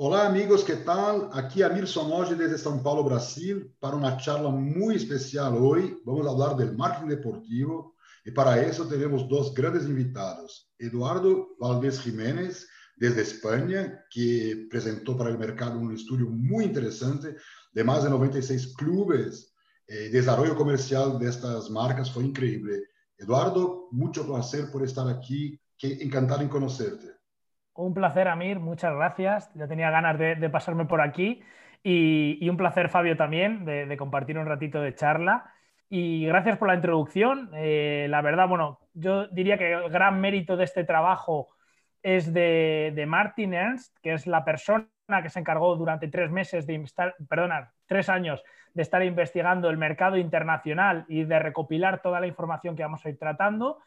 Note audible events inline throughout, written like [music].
Olá, amigos, que tal? Aqui é Amir Somoji desde São Paulo, Brasil, para uma charla muito especial hoje. Vamos falar do marketing deportivo e para isso teremos dois grandes invitados. Eduardo Valdez Jiménez, desde Espanha, que apresentou para o mercado um estudo muito interessante de mais de 96 clubes. Eh, desarrollo comercial destas marcas foi incrível. Eduardo, muito prazer por estar aqui. Que encantado em conhecerte. Un placer, Amir, muchas gracias. Ya tenía ganas de, pasarme por aquí. Y, un placer, Fabio, también, de, compartir un ratito de charla. Y gracias por la introducción. Eh, la verdad, bueno, yo diría que el gran mérito de este trabajo es de, Martin Ernst, que es la persona que se encargó durante tres meses de perdona, tres años de estar investigando el mercado internacional y de recopilar toda la información que vamos a ir tratando.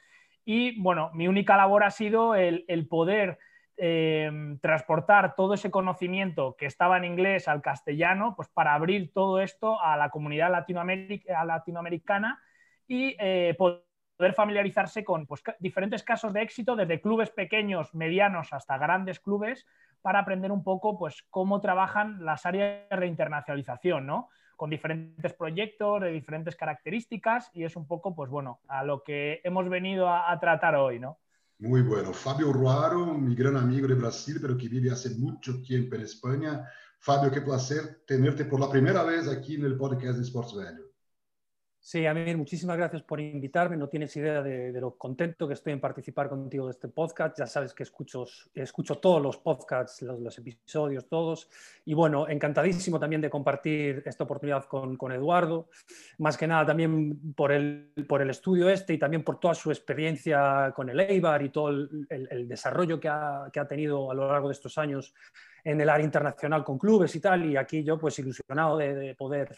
Y bueno, mi única labor ha sido el, el poder Em, transportar todo ese conocimiento que estaba en inglés al castellano, pues para abrir todo esto a la comunidad latinoamericana y eh, poder familiarizarse con pues, diferentes casos de éxito, desde clubes pequeños, medianos hasta grandes clubes, para aprender un poco pues, cómo trabajan las áreas de internacionalización, ¿no? con diferentes proyectos de diferentes características y es un poco, pues bueno, a lo que hemos venido a, a tratar hoy, ¿no? Muy bueno. Fabio Ruaro, mi gran amigo de Brasil, pero que vive hace mucho tiempo en España. Fabio, qué placer tenerte por la primera vez aquí en el podcast de Sports Value. Sí, Amir, muchísimas gracias por invitarme. No tienes idea de, lo contento que estoy en participar contigo de este podcast. Ya sabes que escucho, escucho todos los podcasts, los, episodios, todos. Y bueno, encantadísimo también de compartir esta oportunidad con, con Eduardo. Más que nada también por el, por el estudio este y también por toda su experiencia con el EIBAR y todo el, el, desarrollo que ha, que ha tenido a lo largo de estos años en el área internacional con clubes y tal. Y aquí yo pues ilusionado de, de poder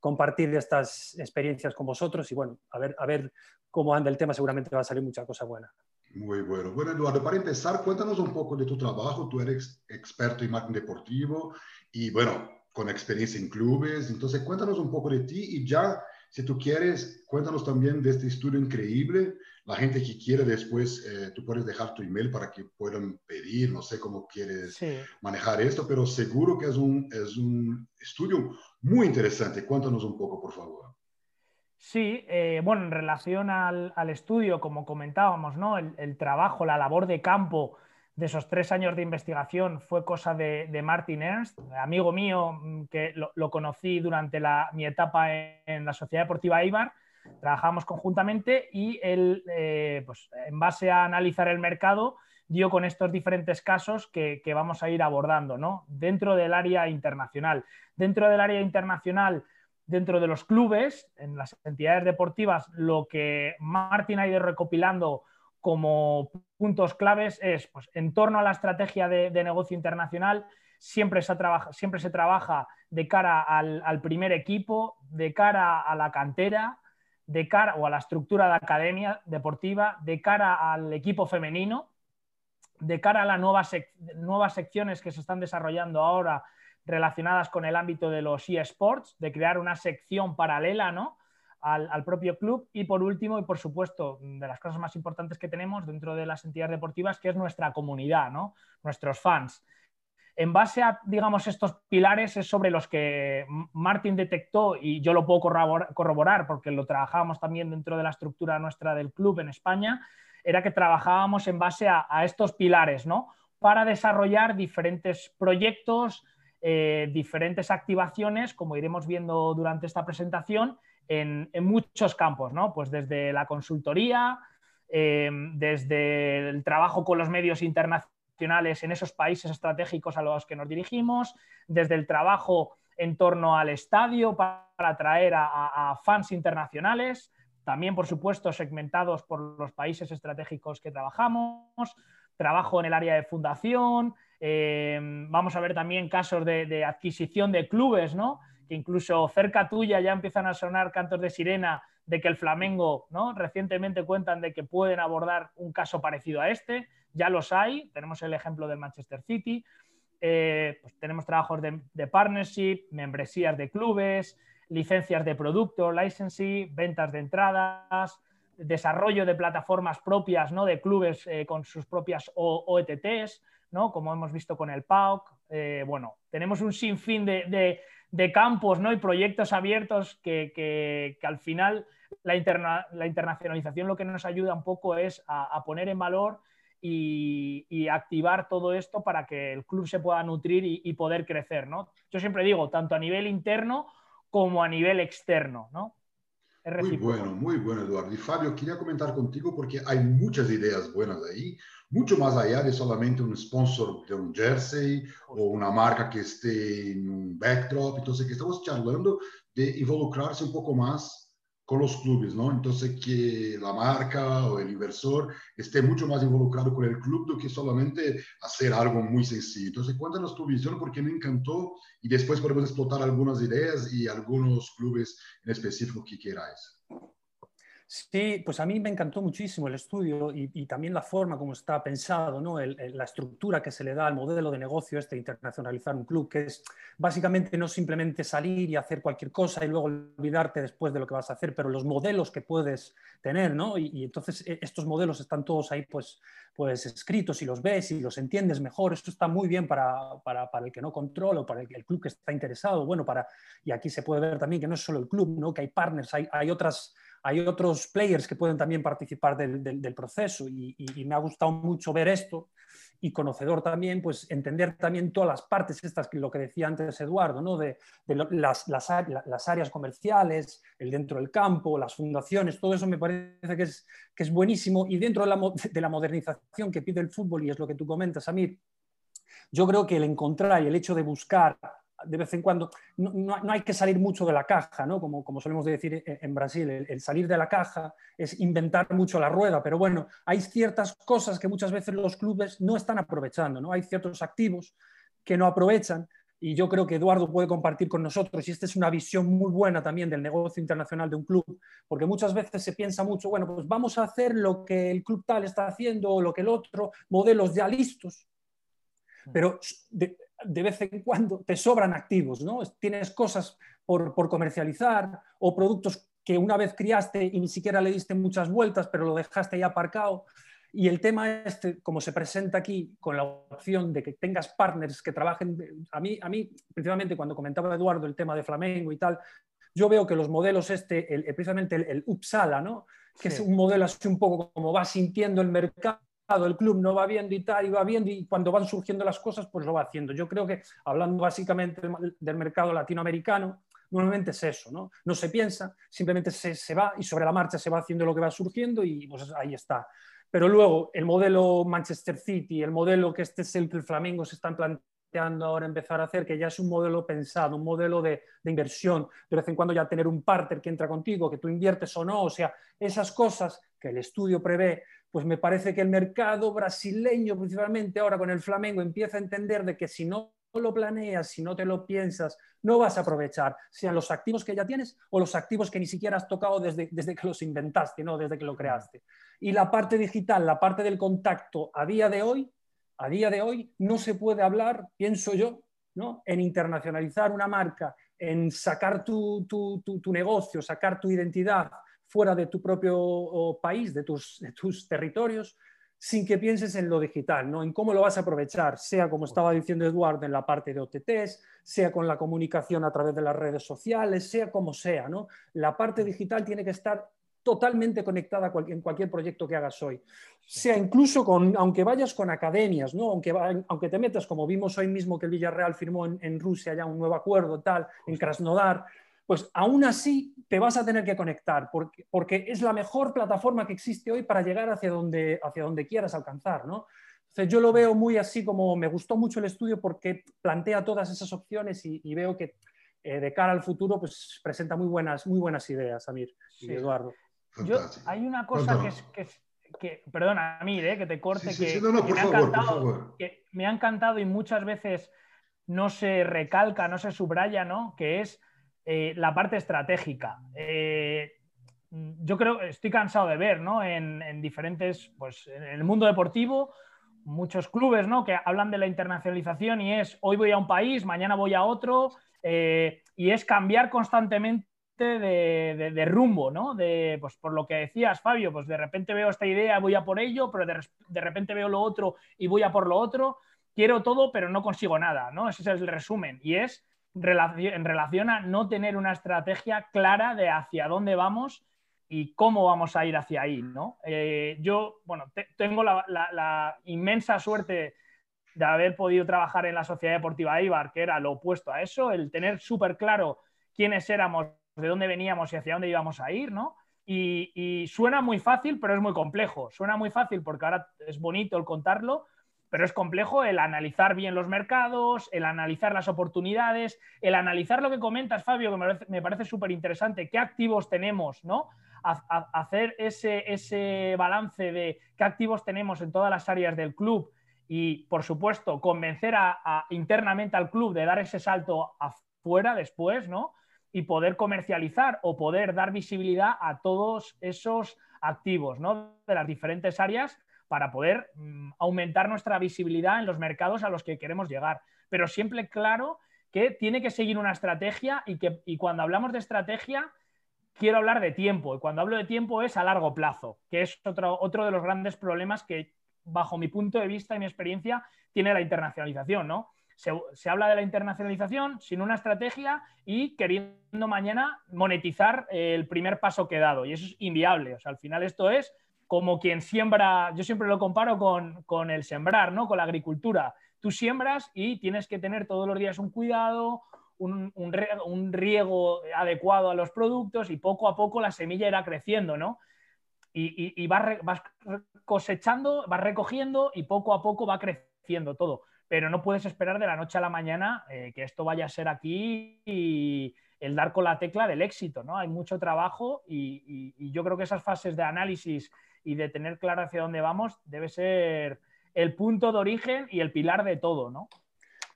compartir estas experiencias con vosotros y bueno, a ver, a ver cómo anda el tema, seguramente va a salir mucha cosa buena. Muy bueno. Bueno, Eduardo, para empezar, cuéntanos un poco de tu trabajo. Tú eres experto en marketing deportivo y bueno, con experiencia en clubes. Entonces, cuéntanos un poco de ti y ya, si tú quieres, cuéntanos también de este estudio increíble la gente que quiere después, eh, tú puedes dejar tu email para que puedan pedir, no sé cómo quieres manejar esto, pero seguro que es un, es un estudio muy interesante. Cuéntanos un poco, por favor. Sí, eh, bueno, en relación al, al, estudio, como comentábamos, ¿no? El, trabajo, la labor de campo de esos tres años de investigación fue cosa de, de Martin Ernst, amigo mío mm, que lo, lo conocí durante la, mi etapa en, en la Sociedad Deportiva Eibar trabajamos conjuntamente y él, eh, pues, en base a analizar el mercado, dio con estos diferentes casos que, vamos a ir abordando ¿no? dentro del área internacional. Dentro del área internacional, dentro de los clubes, en las entidades deportivas, lo que Martin ha ido recopilando como puntos claves es, pues, en torno a la estrategia de, negocio internacional, siempre se, trabaja, siempre se trabaja de cara al, primer equipo, de cara a la cantera, de cara o a la estructura de academia deportiva, de cara al equipo femenino, de cara a las nuevas, nuevas secciones que se están desarrollando ahora relacionadas con el ámbito de los eSports, de crear una sección paralela ¿no? al, al, propio club y por último y por supuesto de las cosas más importantes que tenemos dentro de las entidades deportivas que es nuestra comunidad, ¿no? nuestros fans. En base a, digamos, estos pilares es sobre los que Martin detectó, y yo lo puedo corroborar porque lo trabajábamos también dentro de la estructura nuestra del club en España, era que trabajábamos en base a, estos pilares, ¿no? Para desarrollar diferentes proyectos, eh, diferentes activaciones, como iremos viendo durante esta presentación, en, muchos campos, ¿no? Pues desde la consultoría, eh, desde el trabajo con los medios internacionales, en esos países estratégicos a los que nos dirigimos, desde el trabajo en torno al estadio para atraer a, fans internacionales, también, por supuesto, segmentados por los países estratégicos que trabajamos, trabajo en el área de fundación, eh, vamos a ver también casos de, adquisición de clubes, ¿no? que incluso cerca tuya ya empiezan a sonar cantos de sirena de que el Flamengo, ¿no? recientemente cuentan de que pueden abordar un caso parecido a este ya los hay, tenemos el ejemplo del Manchester City, eh, pues tenemos trabajos de, partnership, membresías de clubes, licencias de producto, licensing, ventas de entradas, desarrollo de plataformas propias ¿no? de clubes eh, con sus propias OETTs, ¿no? como hemos visto con el PAOK, eh, bueno, tenemos un sinfín de, campos ¿no? y proyectos abiertos que, al final la, internacionalización lo que nos ayuda un poco es a, poner en valor y, activar todo esto para que el club se pueda nutrir y, poder crecer. ¿no? Yo siempre digo, tanto a nivel interno como a nivel externo. ¿no? muy bueno, muy bueno, Eduardo. Y Fabio, quería comentar contigo porque hay muchas ideas buenas ahí, mucho más allá de solamente un sponsor de un jersey o una marca que esté en un backdrop. Entonces, que estamos charlando de involucrarse un poco más con los clubes, ¿no? Entonces, que la marca o el inversor esté mucho más involucrado con el club do que solamente hacer algo muy sencillo. Entonces, cuéntanos tu visión porque me encantó y después podemos explotar algunas ideas y algunos clubes en específico que queráis. Sí, pues a mí me encantó muchísimo el estudio y, también la forma como está pensado, ¿no? la estructura que se le da al modelo de negocio este internacionalizar un club, que es básicamente no simplemente salir y hacer cualquier cosa y luego olvidarte después de lo que vas a hacer, pero los modelos que puedes tener, ¿no? Y, entonces e, estos modelos están todos ahí pues, pues escritos y los ves y los entiendes mejor. Esto está muy bien para, para, para el que no controla o para el, el, club que está interesado. Bueno, para, y aquí se puede ver también que no es solo el club, ¿no? Que hay partners, hay otras hay otros players que pueden también participar del, proceso y, me ha gustado mucho ver esto y conocedor también, pues entender también todas las partes, estas, lo que decía antes Eduardo, ¿no? de, las, las, áreas comerciales, el dentro del campo, las fundaciones, todo eso me parece que es, que es buenísimo y dentro de la, de la modernización que pide el fútbol, y es lo que tú comentas, a mí, yo creo que el encontrar y el hecho de buscar de vez en cuando, no, hay que salir mucho de la caja, ¿no? como, como solemos decir en Brasil, el, salir de la caja es inventar mucho la rueda, pero bueno, hay ciertas cosas que muchas veces los clubes no están aprovechando, ¿no? hay ciertos activos que no aprovechan y yo creo que Eduardo puede compartir con nosotros, y esta es una visión muy buena también del negocio internacional de un club, porque muchas veces se piensa mucho, bueno, pues vamos a hacer lo que el club tal está haciendo o lo que el otro, modelos ya listos, pero de vez en cuando te sobran activos, ¿no? Tienes cosas por, comercializar o productos que una vez criaste y ni siquiera le diste muchas vueltas, pero lo dejaste ahí aparcado. Y el tema este, como se presenta aquí, con la opción de que tengas partners que trabajen, a mí, a mí principalmente cuando comentaba Eduardo el tema de Flamengo y tal, yo veo que los modelos este, el, precisamente el, el, Uppsala, ¿no? que es un modelo así un poco como va sintiendo el mercado, el club no va viendo y tal, y va viendo, y cuando van surgiendo las cosas, pues lo va haciendo. Yo creo que, hablando básicamente del mercado latinoamericano, normalmente es eso, ¿no? No se piensa, simplemente se, va y sobre la marcha se va haciendo lo que va surgiendo y pues ahí está. Pero luego, el modelo Manchester City, el modelo que este es el que el Flamengo se están planteando ahora empezar a hacer, que ya es un modelo pensado, un modelo de, de, inversión, de vez en cuando ya tener un partner que entra contigo, que tú inviertes o no, o sea, esas cosas que el estudio prevé, pues me parece que el mercado brasileño, principalmente ahora con el Flamengo, empieza a entender de que si no lo planeas, si no te lo piensas, no vas a aprovechar, sean los activos que ya tienes o los activos que ni siquiera has tocado desde, desde que los inventaste, ¿no? desde que lo creaste. Y la parte digital, la parte del contacto, a día de hoy, a día de hoy no se puede hablar, pienso yo, ¿no? en internacionalizar una marca, en sacar tu, tu, tu negocio, sacar tu identidad, fuera de tu propio país, de tus, tus territorios, sin que pienses en lo digital, ¿no? en cómo lo vas a aprovechar, sea como estaba diciendo Eduardo en la parte de OTTs, sea con la comunicación a través de las redes sociales, sea como sea. ¿no? La parte digital tiene que estar totalmente conectada en cualquier proyecto que hagas hoy. Sea incluso con, aunque vayas con academias, ¿no? aunque, aunque te metas, como vimos hoy mismo que el Villarreal firmó en, en Rusia ya un nuevo acuerdo, tal, en Krasnodar, pues aún así te vas a tener que conectar, porque, porque, es la mejor plataforma que existe hoy para llegar hacia donde, hacia donde quieras alcanzar. ¿no? Entonces yo lo veo muy así como me gustó mucho el estudio porque plantea todas esas opciones y, veo que eh, de cara al futuro pues presenta muy buenas, muy buenas ideas, Amir y Eduardo. Yo, hay una cosa que es, que, que, perdona, Amir, eh, que te corte, que, me ha encantado, que me ha encantado y muchas veces no se recalca, no se subraya, ¿no? Que es eh, la parte estratégica. Eh, yo creo, estoy cansado de ver, ¿no? En, diferentes, pues en el mundo deportivo, muchos clubes, ¿no? Que hablan de la internacionalización y es hoy voy a un país, mañana voy a otro, eh, y es cambiar constantemente de, rumbo, ¿no? De, pues por lo que decías, Fabio, pues de repente veo esta idea, voy a por ello, pero de, de repente veo lo otro y voy a por lo otro. quiero todo, pero no consigo nada, ¿no? Ese es el resumen. Y es en relación a no tener una estrategia clara de hacia dónde vamos y cómo vamos a ir hacia ahí, ¿no? Eh, yo, bueno, tengo la, inmensa suerte de haber podido trabajar en la Sociedad Deportiva Ibar, que era lo opuesto a eso, el tener súper claro quiénes éramos, de dónde veníamos y hacia dónde íbamos a ir, ¿no? y, suena muy fácil, pero es muy complejo. Suena muy fácil porque ahora es bonito el contarlo, pero es complejo el analizar bien los mercados, el analizar las oportunidades, el analizar lo que comentas, Fabio, que me parece, súper interesante, qué activos tenemos, ¿no? hacer ese, balance de qué activos tenemos en todas las áreas del club y, por supuesto, convencer internamente al club de dar ese salto afuera después, ¿no? Y poder comercializar o poder dar visibilidad a todos esos activos, ¿no? De las diferentes áreas para poder mm, aumentar nuestra visibilidad en los mercados a los que queremos llegar. Pero siempre claro que tiene que seguir una estrategia y que cuando hablamos de estrategia quiero hablar de tiempo. Y cuando hablo de tiempo es a largo plazo, que es otro, otro de los grandes problemas que, bajo mi punto de vista y mi experiencia, tiene la internacionalización, ¿no? Se, se, habla de la internacionalización sin una estrategia y queriendo mañana monetizar el primer paso que he dado. Y eso es inviable. O sea, al final esto es como quien siembra, yo siempre lo comparo con, el sembrar, ¿no? Con la agricultura. Tú siembras y tienes que tener todos los días un cuidado, un, riego adecuado a los productos y poco a poco la semilla irá creciendo, ¿no? Y, vas, cosechando, vas recogiendo y poco a poco va creciendo todo. Pero no puedes esperar de la noche a la mañana eh, que esto vaya a ser aquí y el dar con la tecla del éxito, ¿no? Hay mucho trabajo y, y yo creo que esas fases de análisis y de tener claro hacia dónde vamos debe ser el punto de origen y el pilar de todo, ¿no?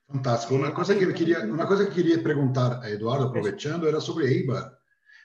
Fantástico. Una cosa que quería, una cosa que quería preguntar a Eduardo, aprovechando, era sobre Eibar,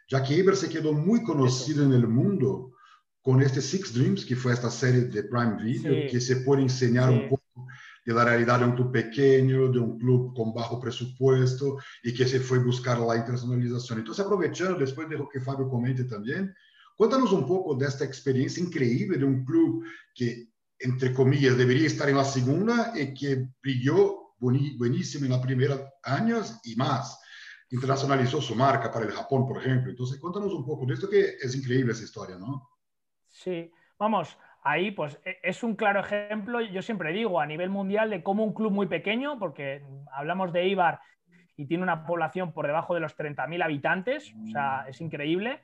ya que Eibar se quedó muy conocido en el mundo con este Six Dreams, que fue esta serie de Prime Video, que se puede enseñar un poco de la realidad de un club pequeño, de un club con bajo presupuesto y que se fue a buscar la internacionalización. Entonces, aprovechando, después de lo que Fabio comente también, Cuéntanos un poco de esta experiencia increíble de un club que, entre comillas, debería estar en la segunda y que brilló buenísimo en los primeros años y más. Internacionalizó su marca para el Japón, por ejemplo. Entonces, cuéntanos un poco de esto que es increíble esa historia, ¿no? Sí, vamos, ahí pues e, es un claro ejemplo, yo siempre digo, a nivel mundial de cómo un club muy pequeño, porque hablamos de Ibar y tiene una población por debajo de los 30.000 habitantes, o sea, es increíble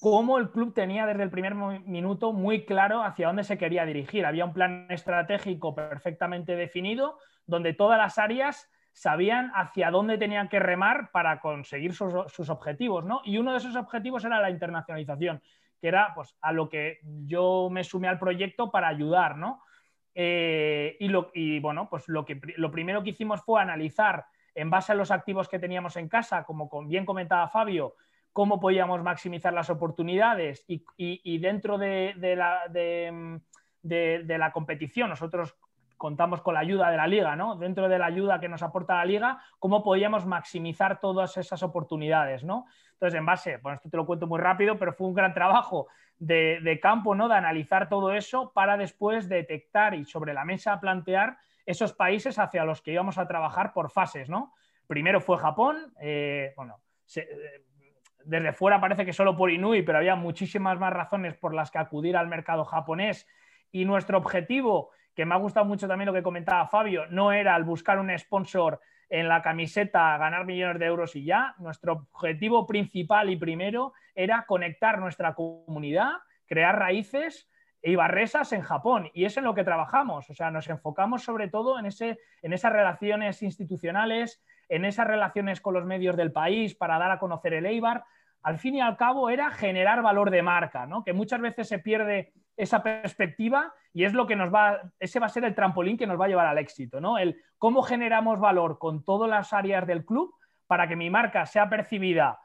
cómo el club tenía desde el primer minuto muy claro hacia dónde se quería dirigir. Había un plan estratégico perfectamente definido, donde todas las áreas sabían hacia dónde tenían que remar para conseguir sus, objetivos, ¿no? Y uno de esos objetivos era la internacionalización, que era pues, a lo que yo me sumé al proyecto para ayudar, ¿no? Eh, y, lo, bueno, pues lo, que, lo primero que hicimos fue analizar en base a los activos que teníamos en casa, como bien comentaba Fabio, cómo podíamos maximizar las oportunidades y, dentro de, la, competición, nosotros contamos con la ayuda de la liga, ¿no? Dentro de la ayuda que nos aporta la liga, cómo podíamos maximizar todas esas oportunidades, ¿no? Entonces, en base, bueno, esto te lo cuento muy rápido, pero fue un gran trabajo de, campo, ¿no? De analizar todo eso para después detectar y sobre la mesa plantear esos países hacia los que íbamos a trabajar por fases, ¿no? Primero fue Japón, eh, bueno, se, desde fuera parece que solo por Inui, pero había muchísimas más razones por las que acudir al mercado japonés. Y nuestro objetivo, que me ha gustado mucho también lo que comentaba Fabio, no era al buscar un sponsor en la camiseta ganar millones de euros y ya. Nuestro objetivo principal y primero era conectar nuestra comunidad, crear raíces y barresas en Japón. Y es en lo que trabajamos. O sea, nos enfocamos sobre todo en, ese, en esas relaciones institucionales, en esas relaciones con los medios del país para dar a conocer el Eibar, al fin y al cabo era generar valor de marca, ¿no? que muchas veces se pierde esa perspectiva y es lo que nos va, ese va a ser el trampolín que nos va a llevar al éxito, ¿no? El cómo generamos valor con todas las áreas del club para que mi marca sea percibida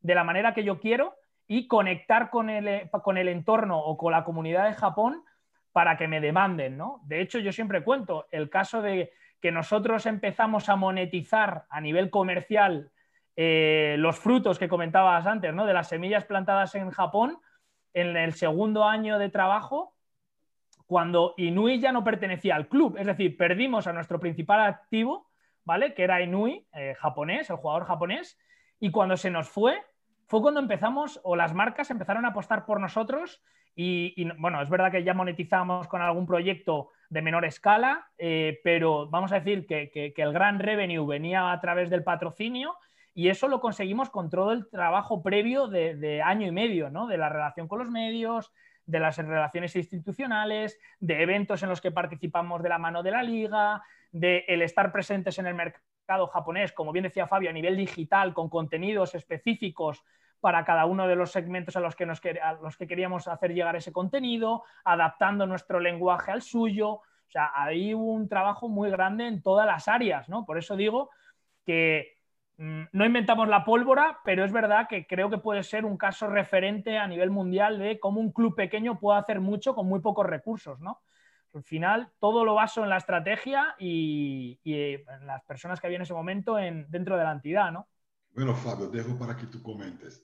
de la manera que yo quiero y conectar con el, con el entorno o con la comunidad de Japón para que me demanden, ¿no? De hecho, yo siempre cuento el caso de que nosotros empezamos a monetizar a nivel comercial eh, los frutos que comentabas antes, ¿no? De las semillas plantadas en Japón, en el segundo año de trabajo, cuando Inui ya no pertenecía al club, es decir, perdimos a nuestro principal activo, ¿vale? Que era Inui, eh, japonés, el jugador japonés, y cuando se nos fue, fue cuando empezamos, o las marcas empezaron a apostar por nosotros, y, bueno, es verdad que ya monetizamos con algún proyecto de menor escala, eh, pero vamos a decir que, el gran revenue venía a través del patrocinio y eso lo conseguimos con todo el trabajo previo de, de año y medio, ¿no? De la relación con los medios, de las relaciones institucionales, de eventos en los que participamos de la mano de la liga, de el estar presentes en el mercado japonés, como bien decía Fabio, a nivel digital, con contenidos específicos para cada uno de los segmentos a los que, nos, los que queríamos hacer llegar ese contenido, adaptando nuestro lenguaje al suyo. O sea, hay un trabajo muy grande en todas las áreas, ¿no? Por eso digo que Mm, no inventamos la pólvora, pero es verdad que creo que puede ser un caso referente a nivel mundial de cómo un club pequeño puede hacer mucho con muy pocos recursos, ¿no? Al final, todo lo baso en la estrategia y, en las personas que había en ese momento en, dentro de la entidad, ¿no? Bueno, Fabio, dejo para que tú comentes.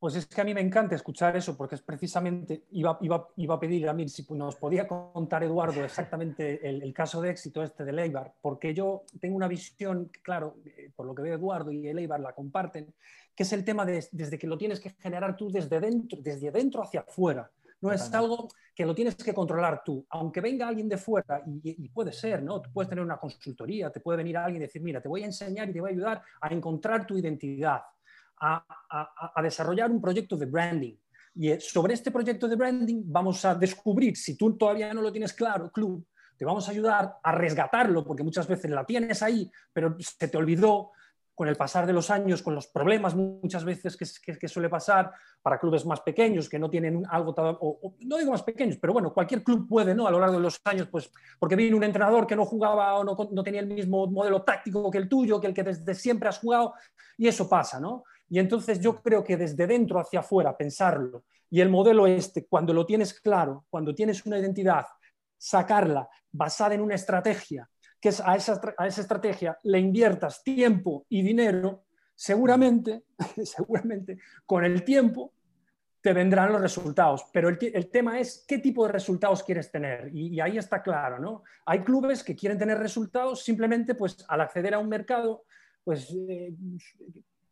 Pues es que a mí me encanta escuchar eso, porque es precisamente, iba, iba, a pedir a mí si nos podía contar Eduardo exactamente el, caso de éxito este de Eibar, porque yo tengo una visión, claro, eh, por lo que veo Eduardo y el Eibar la comparten, que es el tema de, desde que lo tienes que generar tú desde dentro, desde dentro hacia afuera. No es algo que lo tienes que controlar tú. Aunque venga alguien de fuera, y, y, puede ser, ¿no? Tú puedes tener una consultoría, te puede venir alguien y decir, mira, te voy a enseñar y te voy a ayudar a encontrar tu identidad a, desarrollar un proyecto de branding. Y eh, sobre este proyecto de branding vamos a descubrir, si tú todavía no lo tienes claro, club, te vamos a ayudar a resgatarlo, porque muchas veces la tienes ahí, pero se te olvidó con el pasar de los años, con los problemas muchas veces que, suele pasar para clubes más pequeños que no tienen algo, o, no digo más pequeños, pero bueno, cualquier club puede, ¿no? A lo largo de los años, pues porque viene un entrenador que no jugaba o no, no tenía el mismo modelo táctico que el tuyo, que el que desde siempre has jugado, y eso pasa, ¿no? Y entonces yo creo que desde dentro hacia afuera pensarlo y el modelo este, cuando lo tienes claro, cuando tienes una identidad, sacarla basada en una estrategia, que a esa, a esa estrategia le inviertas tiempo y dinero, seguramente, [laughs] seguramente con el tiempo te vendrán los resultados. Pero el, el, tema es qué tipo de resultados quieres tener. Y, ahí está claro, ¿no? Hay clubes que quieren tener resultados simplemente pues al acceder a un mercado, pues eh,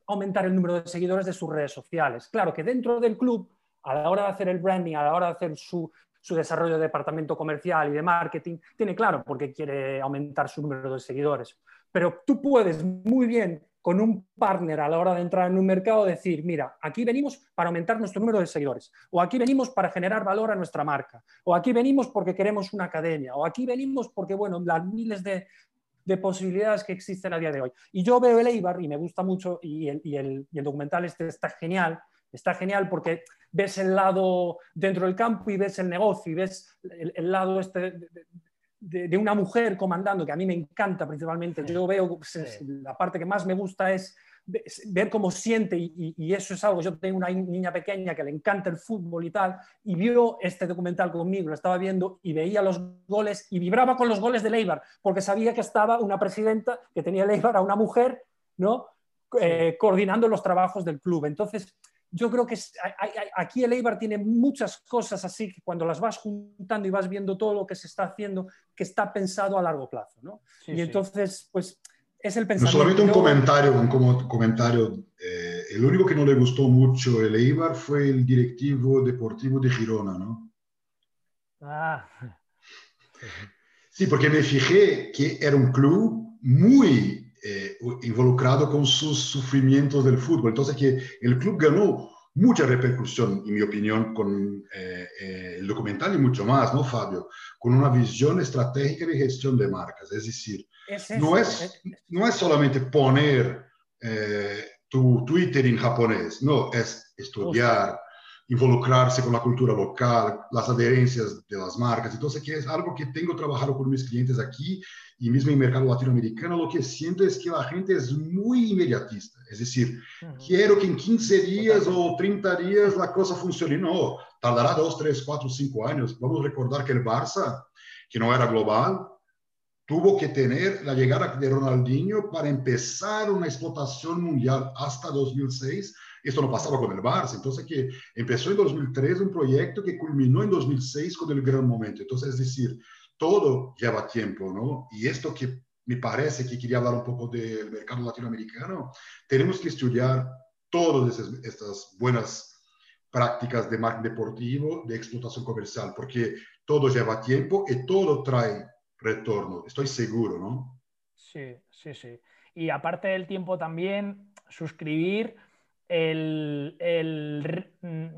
aumentar el número de seguidores de sus redes sociales. Claro que dentro del club, a la hora de hacer el branding, a la hora de hacer su, desarrollo de departamento comercial y de marketing, tiene claro por qué quiere aumentar su número de seguidores. Pero tú puedes muy bien con un partner a la hora de entrar en un mercado decir, mira, aquí venimos para aumentar nuestro número de seguidores, o aquí venimos para generar valor a nuestra marca, o aquí venimos porque queremos una academia, o aquí venimos porque, bueno, las miles de, de posibilidades que existen a día de hoy. Y yo veo el Eibar y me gusta mucho y el, y el, documental este está genial, está genial porque ves el lado dentro del campo y ves el negocio y ves el, lado este de, una mujer comandando, que a mí me encanta principalmente. Yo veo, la parte que más me gusta es ver cómo siente y, eso es algo, yo tengo una niña pequeña que le encanta el fútbol y tal, y vio este documental conmigo, lo estaba viendo y veía los goles y vibraba con los goles de Leibar, porque sabía que estaba una presidenta que tenía Leibar a una mujer, ¿no? Eh, coordinando los trabajos del club. Entonces, yo creo que aquí el Eibar tiene muchas cosas así que cuando las vas juntando y vas viendo todo lo que se está haciendo, que está pensado a largo plazo. ¿no? y entonces, pues es el pensamiento. solamente un comentario, un comentario. Eh, el único que no le gustó mucho el Eibar fue el directivo deportivo de Girona, ¿no? Ah. Sí, porque me fijé que era un club muy eh, involucrado con sus sufrimientos del fútbol. Entonces, que el club ganó mucha repercusión, en mi opinión, con eh, el documental y mucho más, ¿no, Fabio? Con una visión estratégica de gestión de marcas. Es decir, no, es, no es solamente poner eh, tu Twitter en japonés, no, es estudiar, involucrarse con la cultura local, las adherencias de las marcas. Entonces, que es algo que tengo trabajado con mis clientes aquí y mismo en el mercado latinoamericano, lo que siento es que la gente es muy inmediatista. Es decir, quiero que en 15 días o 30 días la cosa funcione. No, tardará 2, 3, 4, 5 años. Vamos a recordar que el Barça, que no era global, tuvo que tener la llegada de Ronaldinho para empezar una explotación mundial hasta 2006 Esto no pasaba con el Barça. Entonces, que empezó en 2003 un proyecto que culminó en 2006 con el gran momento. Entonces, es decir, todo lleva tiempo, ¿no? Y esto que me parece que quería hablar un poco del mercado latinoamericano, tenemos que estudiar todas estas buenas prácticas de marketing deportivo, de explotación comercial, porque todo lleva tiempo y todo trae retorno. Estoy seguro, ¿no? Sí, sí, sí. Y aparte del tiempo también, suscribir el,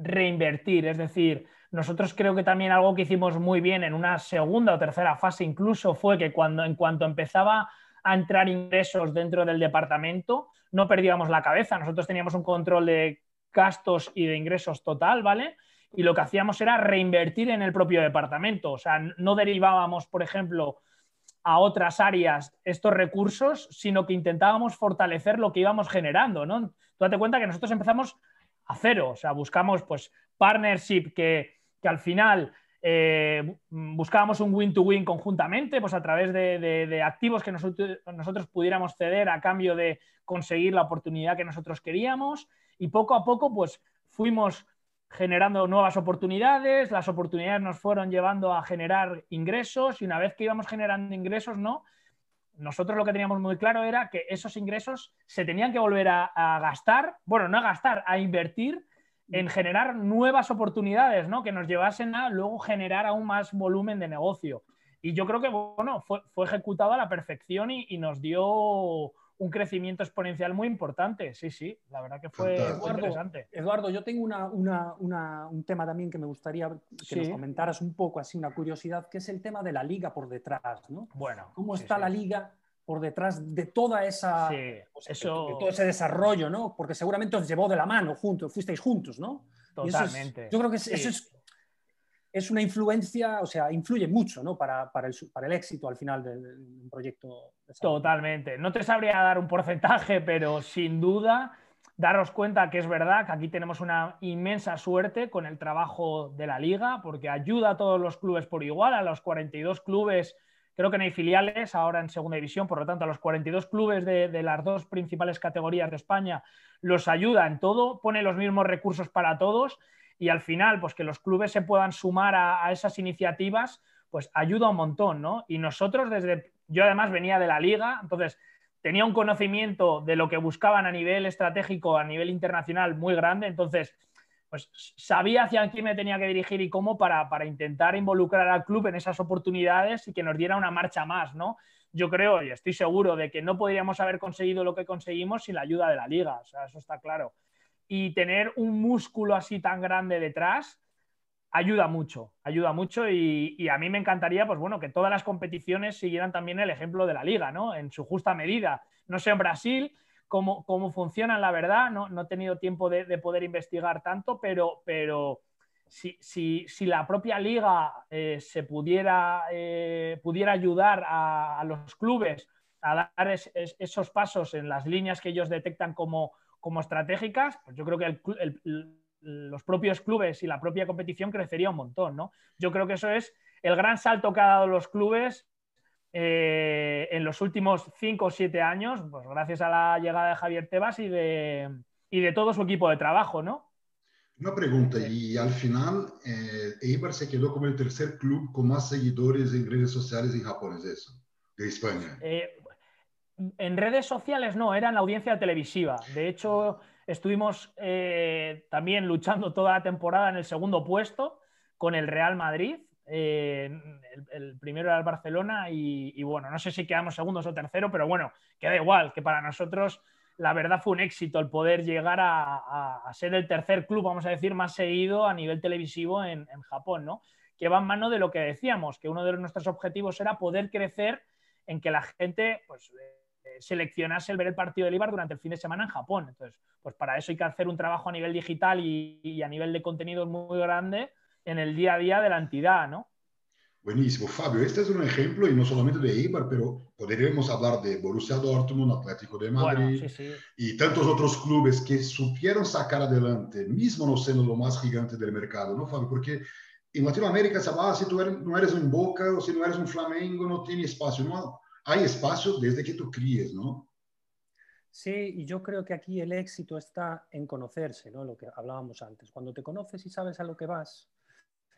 reinvertir, es decir, nosotros creo que también algo que hicimos muy bien en una segunda o tercera fase incluso fue que cuando en cuanto empezaba a entrar ingresos dentro del departamento, no perdíamos la cabeza. Nosotros teníamos un control de gastos y de ingresos total, ¿vale? Y lo que hacíamos era reinvertir en el propio departamento. O sea, no derivábamos, por ejemplo, a otras áreas estos recursos, sino que intentábamos fortalecer lo que íbamos generando, ¿no? Tú date cuenta que nosotros empezamos a cero, o sea, buscamos pues partnership que, al final eh, buscábamos un win-to-win conjuntamente, pues a través de, activos que nosotros, nosotros, pudiéramos ceder a cambio de conseguir la oportunidad que nosotros queríamos y poco a poco pues fuimos generando nuevas oportunidades, las oportunidades nos fueron llevando a generar ingresos y una vez que íbamos generando ingresos, ¿no? Nosotros lo que teníamos muy claro era que esos ingresos se tenían que volver a, gastar, bueno, no a gastar, a invertir en generar nuevas oportunidades, ¿no? Que nos llevasen a luego generar aún más volumen de negocio. Y yo creo que, bueno, fue, ejecutado a la perfección y nos dio un crecimiento exponencial muy importante. Sí, sí, la verdad que fue interesante. Eduardo, yo tengo un tema también que me gustaría que nos comentaras un poco, así una curiosidad, que es el tema de la liga por detrás, ¿no? Bueno. ¿Cómo está la liga por detrás de toda esa pues, eso... todo ese desarrollo, ¿no? Porque seguramente os llevó de la mano juntos, fuisteis juntos, ¿no? Totalmente. yo creo que eso es es una influencia, o sea, influye mucho ¿no? para, para, el, para el éxito al final del, proyecto. Totalmente. No te sabría dar un porcentaje, pero sin duda daros cuenta que es verdad que aquí tenemos una inmensa suerte con el trabajo de la liga, porque ayuda a todos los clubes por igual, a los 42 clubes, creo que no hay filiales ahora en segunda división, por lo tanto a los 42 clubes de, de las dos principales categorías de España los ayuda en todo, pone los mismos recursos para todos y al final, pues que los clubes se puedan sumar a, esas iniciativas, pues ayuda un montón, ¿no? Y nosotros desde, yo además venía de la liga, entonces tenía un conocimiento de lo que buscaban a nivel estratégico, a nivel internacional muy grande, entonces pues sabía hacia quién me tenía que dirigir y cómo para, para, intentar involucrar al club en esas oportunidades y que nos diera una marcha más, ¿no? Yo creo y estoy seguro de que no podríamos haber conseguido lo que conseguimos sin la ayuda de la liga, o sea, eso está claro y tener un músculo así tan grande detrás ayuda mucho, ayuda mucho y, a mí me encantaría, pues bueno, que todas las competiciones siguieran también el ejemplo de la liga, ¿no? En su justa medida. No sé en Brasil cómo, cómo funcionan, la verdad, no, no he tenido tiempo de, poder investigar tanto, pero, pero si, si, la propia liga eh, se pudiera, eh, pudiera ayudar a, los clubes a dar esos pasos en las líneas que ellos detectan como como estratégicas, pues yo creo que los propios clubes y la propia competición crecería un montón, ¿no? Yo creo que eso es el gran salto que ha dado los clubes eh, en los últimos cinco o siete años, pues gracias a la llegada de Javier Tebas y de, y de todo su equipo de trabajo, ¿no? Una pregunta, y al final eh, Eibar se quedó como el tercer club con más seguidores en redes sociales en Japón, ¿es eso? De España. Eh, en redes sociales no, era en la audiencia televisiva. De hecho, estuvimos eh, también luchando toda la temporada en el segundo puesto con el Real Madrid. Eh, el, primero era el Barcelona y, bueno, no sé si quedamos segundos o tercero, pero bueno, queda igual, que para nosotros la verdad fue un éxito el poder llegar a, ser el tercer club, vamos a decir, más seguido a nivel televisivo en, Japón, ¿no? Que va en mano de lo que decíamos, que uno de nuestros objetivos era poder crecer en que la gente, pues, seleccionarse el ver el partido del Ibar durante el fin de semana en Japón. Entonces, pues para eso hay que hacer un trabajo a nivel digital y, a nivel de contenido muy grande en el día a día de la entidad, ¿no? Buenísimo, Fabio. Este es un ejemplo, y no solamente de Ibar, pero podríamos hablar de Borussia Dortmund, Atlético de Madrid y tantos otros clubes que supieron sacar adelante, mismo no siendo lo más gigante del mercado, ¿no, Fabio? Porque en Latinoamérica se va, si tú no eres un Boca o si no eres un Flamengo, no tiene espacio. No, hay espacio desde que tú críes, ¿no? Sí, y yo creo que aquí el éxito está en conocerse, ¿no? Lo que hablábamos antes. Cuando te conoces y sabes a lo que vas,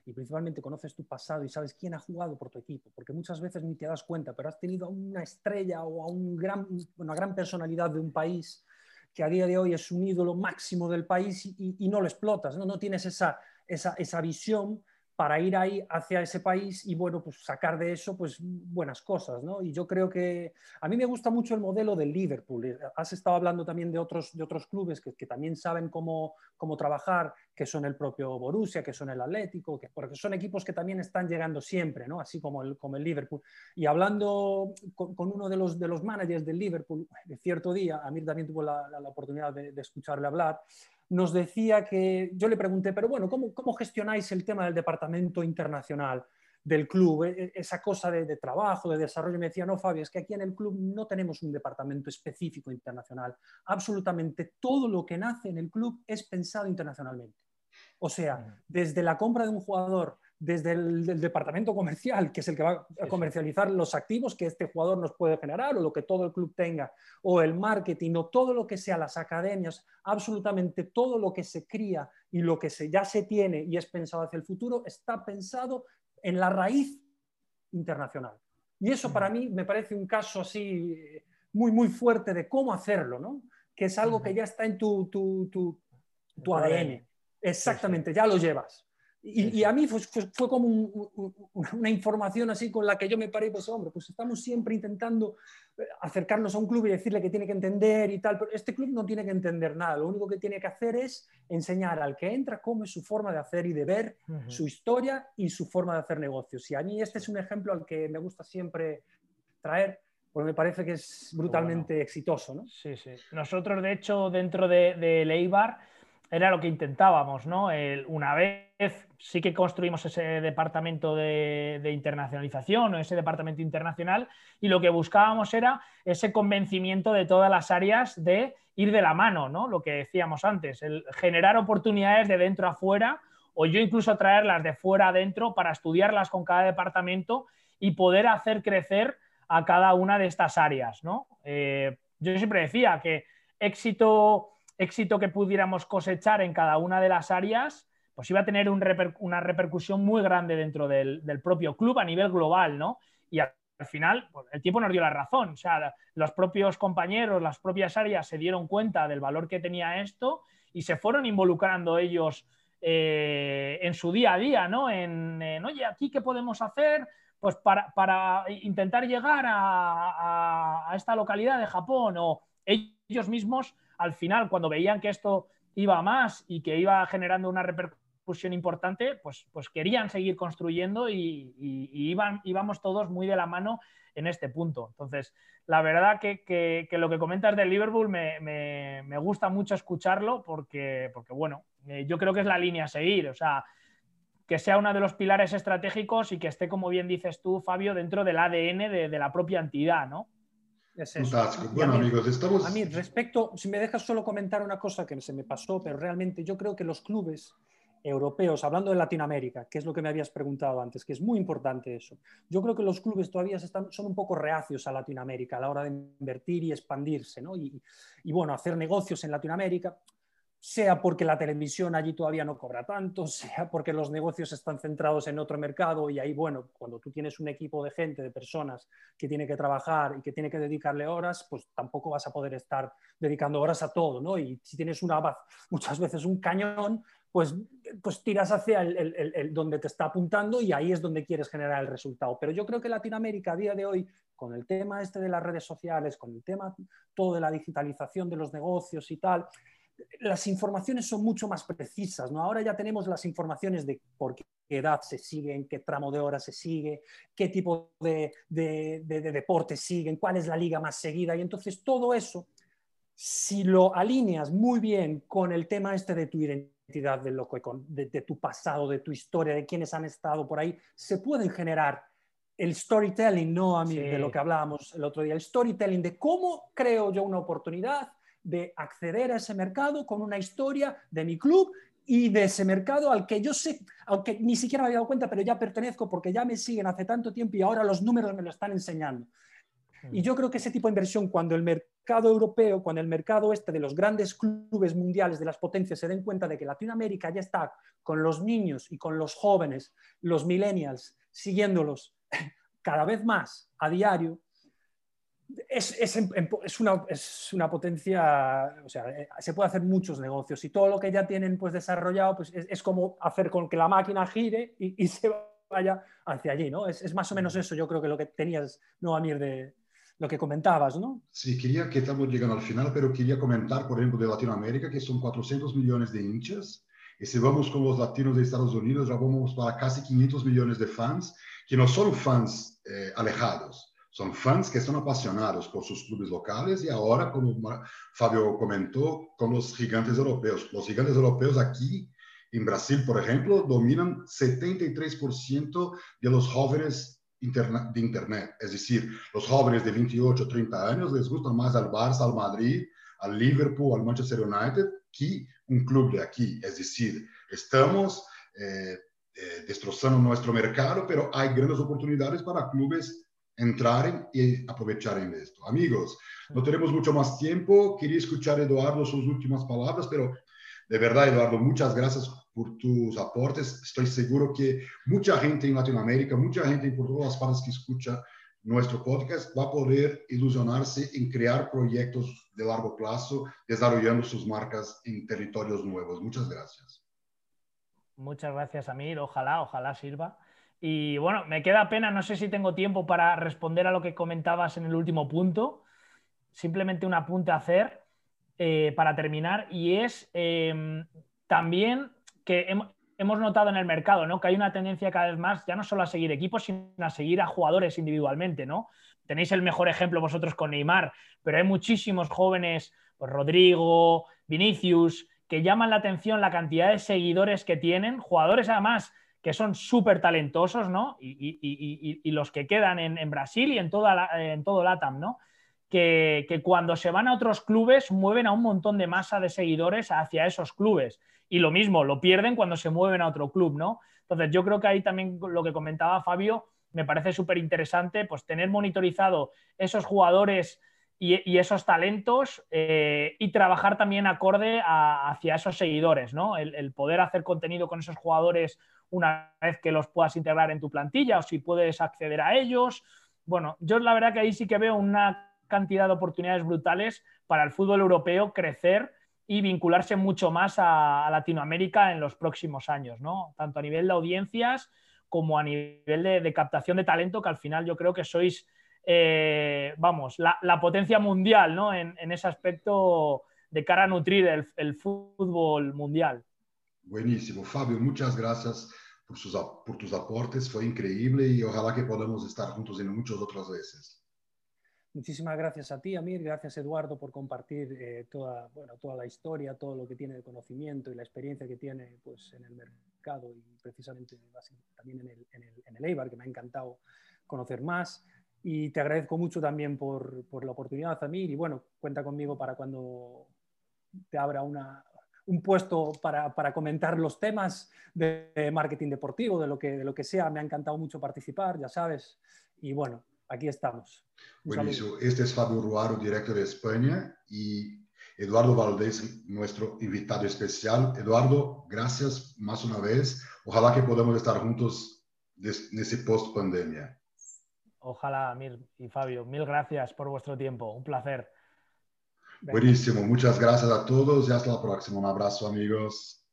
y principalmente conoces tu pasado y sabes quién ha jugado por tu equipo, porque muchas veces ni te das cuenta, pero has tenido a una estrella o a una gran personalidad de un país que a día de hoy es un ídolo máximo del país y, no lo explotas, no, no tienes esa, esa, esa visión para ir ahí hacia ese país y bueno, pues sacar de eso pues buenas cosas, ¿no? Y yo creo que a mí me gusta mucho el modelo del Liverpool. Eh, has estado hablando también de otros, de otros clubes que, también saben cómo, cómo, trabajar, que son el propio Borussia, que son el Atlético, que, porque son equipos que también están llegando siempre, ¿no? Así como el, como el Liverpool. Y hablando con, uno de los, de los managers del Liverpool, de cierto día, a mí también tuvo la, la, oportunidad de escucharle hablar, nos decía que, yo le pregunté, pero bueno, ¿cómo, cómo gestionáis el tema del departamento internacional del club? E, e, esa cosa de, trabajo, de desarrollo. Me decía, no, Fabio, es que aquí en el club no tenemos un departamento específico internacional. Absolutamente todo lo que nace en el club es pensado internacionalmente. O sea, desde la compra de un jugador desde el, departamento comercial, que es el que va a comercializar los activos que este jugador nos puede generar o lo que todo el club tenga, o el marketing o todo lo que sea las academias, absolutamente todo lo que se cría y lo que se, ya se tiene y es pensado hacia el futuro, está pensado en la raíz internacional. Y eso para mí me parece un caso así eh, muy, muy fuerte de cómo hacerlo, ¿no? que es algo que ya está en tu, tu, tu, tu ADN. Exactamente, ya lo llevas. Y, a mí fue, fue, como una información así con la que yo me paré y pues hombre, pues estamos siempre intentando eh, acercarnos a un club y decirle que tiene que entender y tal, pero este club no tiene que entender nada, lo único que tiene que hacer es enseñar al que entra cómo es su forma de hacer y de ver su historia y su forma de hacer negocios. Y a mí este es un ejemplo al que me gusta siempre traer, porque me parece que es brutalmente exitoso. ¿no? Sí, sí. Nosotros, de hecho, dentro de, de Leibar, era lo que intentábamos, ¿no? una vez sí que construimos ese departamento de, internacionalización o ese departamento internacional y lo que buscábamos era ese convencimiento de todas las áreas de ir de la mano, ¿no? Lo que decíamos antes, el generar oportunidades de dentro a fuera o yo incluso traerlas de fuera adentro para estudiarlas con cada departamento y poder hacer crecer a cada una de estas áreas, ¿no? Eh, yo siempre decía que éxito éxito que pudiéramos cosechar en cada una de las áreas, pues iba a tener una repercusión muy grande dentro del, propio club a nivel global, ¿no? Y al, final, pues, el tiempo nos dio la razón. O sea, los propios compañeros, las propias áreas se dieron cuenta del valor que tenía esto y se fueron involucrando ellos eh, en su día a día, ¿no? En, oye, aquí qué podemos hacer, pues para, intentar llegar a, esta localidad de Japón o ellos mismos al final, cuando veían que esto iba más y que iba generando una repercusión importante, pues, pues querían seguir construyendo y, iban, íbamos todos muy de la mano en este punto. Entonces, la verdad que, lo que comentas del Liverpool me, gusta mucho escucharlo porque, porque, bueno, eh, yo creo que es la línea a seguir. O sea, que sea uno de los pilares estratégicos y que esté, como bien dices tú, Fabio, dentro del ADN de, de la propia entidad, ¿no? Bueno, amigos, estamos... A mí, respecto, si me dejas solo comentar una cosa que se me pasó, pero realmente yo creo que los clubes europeos, hablando de Latinoamérica, que es lo que me habías preguntado antes, que es muy importante eso. Yo creo que los clubes todavía están, son un poco reacios a Latinoamérica a la hora de invertir y expandirse, ¿no? Y, y bueno, hacer negocios en Latinoamérica sea porque la televisión allí todavía no cobra tanto, [laughs] sea porque los negocios están centrados en otro mercado y ahí, bueno, cuando tú tienes un equipo de gente, de personas que tiene que trabajar y que tiene que dedicarle horas, pues tampoco vas a poder estar dedicando horas a todo, ¿no? Y si tienes una, muchas veces un cañón, pues, pues tiras hacia el, donde te está apuntando y ahí es donde quieres generar el resultado. Pero yo creo que Latinoamérica a día de hoy, con el tema este de las redes sociales, con el tema todo de la digitalización de los negocios y tal, las informaciones son mucho más precisas, ¿no? Ahora ya tenemos las informaciones de por qué edad se sigue, en qué tramo de hora se sigue, qué tipo de, de, deporte siguen, cuál es la liga más seguida. Y entonces todo eso, si lo alineas muy bien con el tema este de tu identidad, de, lo de, de tu pasado, de tu historia, de quienes han estado por ahí, se pueden generar el storytelling, ¿no, a mí, de lo que hablábamos el otro día, el storytelling de cómo creo yo una oportunidad, de acceder a ese mercado con una historia de mi club y de ese mercado al que yo sé, aunque ni siquiera me había dado cuenta, pero ya pertenezco porque ya me siguen hace tanto tiempo y ahora los números me lo están enseñando. Y yo creo que ese tipo de inversión, cuando el mercado europeo, cuando el mercado este de los grandes clubes mundiales, de las potencias, se den cuenta de que Latinoamérica ya está con los niños y con los jóvenes, los millennials, siguiéndolos [laughs] cada vez más a diario, es, es, una, es, una, potencia, o sea, eh, se puede hacer muchos negocios y todo lo que ya tienen pues desarrollado pues es, como hacer con que la máquina gire y, y [laughs] se vaya hacia allí, ¿no? Es, más o menos eso, yo creo que lo que tenías, no, Amir, de, lo que comentabas, ¿no? Sí, quería que estamos llegando al final, pero quería comentar, por ejemplo, de Latinoamérica, que son 400 millones de hinchas, y si vamos con los latinos de Estados Unidos, ya vamos para casi 500 millones de fans, que no son fans eh, alejados, son fans que son apasionados por sus clubes locales y ahora, como Fabio comentó, con los gigantes europeos. Los gigantes europeos aquí en Brasil, por ejemplo, dominan 73% de los jóvenes de Internet. Es decir, los jóvenes de 28, 30 años les gusta más al Barça, al Madrid, al Liverpool, al Manchester United que un club de aquí. Es decir, estamos eh, eh, destrozando nuestro mercado, pero hay grandes oportunidades para clubes entrar y aprovechar en esto. Amigos, no tenemos mucho más tiempo. Quería escuchar, Eduardo, sus últimas palabras, pero de verdad, Eduardo, muchas gracias por tus aportes. Estoy seguro que mucha gente en Latinoamérica, mucha gente por todas las partes que escucha nuestro podcast va a poder ilusionarse en crear proyectos de largo plazo, desarrollando sus marcas en territorios nuevos. Muchas gracias. Muchas gracias, Amir. Ojalá, ojalá sirva. Y bueno, me queda pena, no sé si tengo tiempo para responder a lo que comentabas en el último punto. Simplemente un apunte a hacer eh, para terminar y es em, también que hemos notado en el mercado, ¿no? Que hay una tendencia cada vez más, ya no solo a seguir equipos, sino a seguir a jugadores individualmente, ¿no? Tenéis el mejor ejemplo vosotros con Neymar, pero hay muchísimos jóvenes, pues Rodrigo, Vinicius, que llaman la atención la cantidad de seguidores que tienen, jugadores además que son súper talentosos, ¿no? Y, los que quedan en, Brasil y en, toda en todo LATAM, ¿no? Que, que cuando se van a otros clubes mueven a un montón de masa de seguidores hacia esos clubes y lo mismo, lo pierden cuando se mueven a otro club, ¿no? Entonces, yo creo que ahí también lo que comentaba Fabio me parece súper interesante, pues tener monitorizado esos jugadores y, esos talentos eh, y trabajar también acorde hacia esos seguidores, ¿no? El, poder hacer contenido con esos jugadores una vez que los puedas integrar en tu plantilla o si puedes acceder a ellos. Bueno, yo la verdad que ahí sí que veo una cantidad de oportunidades brutales para el fútbol europeo crecer y vincularse mucho más a, Latinoamérica en los próximos años, ¿no? Tanto a nivel de audiencias como a nivel de, captación de talento, que al final yo creo que sois, eh, vamos, la, potencia mundial, ¿no? En, ese aspecto de cara a nutrir el, fútbol mundial. Buenísimo, Fabio, muchas gracias por, sus, por tus aportes, fue increíble y ojalá que podamos estar juntos en muchas otras veces. Muchísimas gracias a ti, Amir, gracias Eduardo por compartir eh, toda, bueno, toda la historia, todo lo que tiene de conocimiento y la experiencia que tiene pues, en el mercado y precisamente también en el, en, el, en el Eibar, que me ha encantado conocer más. Y te agradezco mucho también por, por la oportunidad, Amir, y bueno, cuenta conmigo para cuando te abra una, un puesto para, para, comentar los temas de marketing deportivo, de lo, que, de lo que sea. Me ha encantado mucho participar, ya sabes. Y bueno, aquí estamos. Buenísimo. Este es Fabio Ruaro, director de España, y Eduardo Valdés, nuestro invitado especial. Eduardo, gracias más una vez. Ojalá que podamos estar juntos en ese post-pandemia. Ojalá, Mir y Fabio. Mil gracias por vuestro tiempo. Un placer. Buenísimo. Muchas gracias a todos y hasta la próxima. Un abrazo, amigos.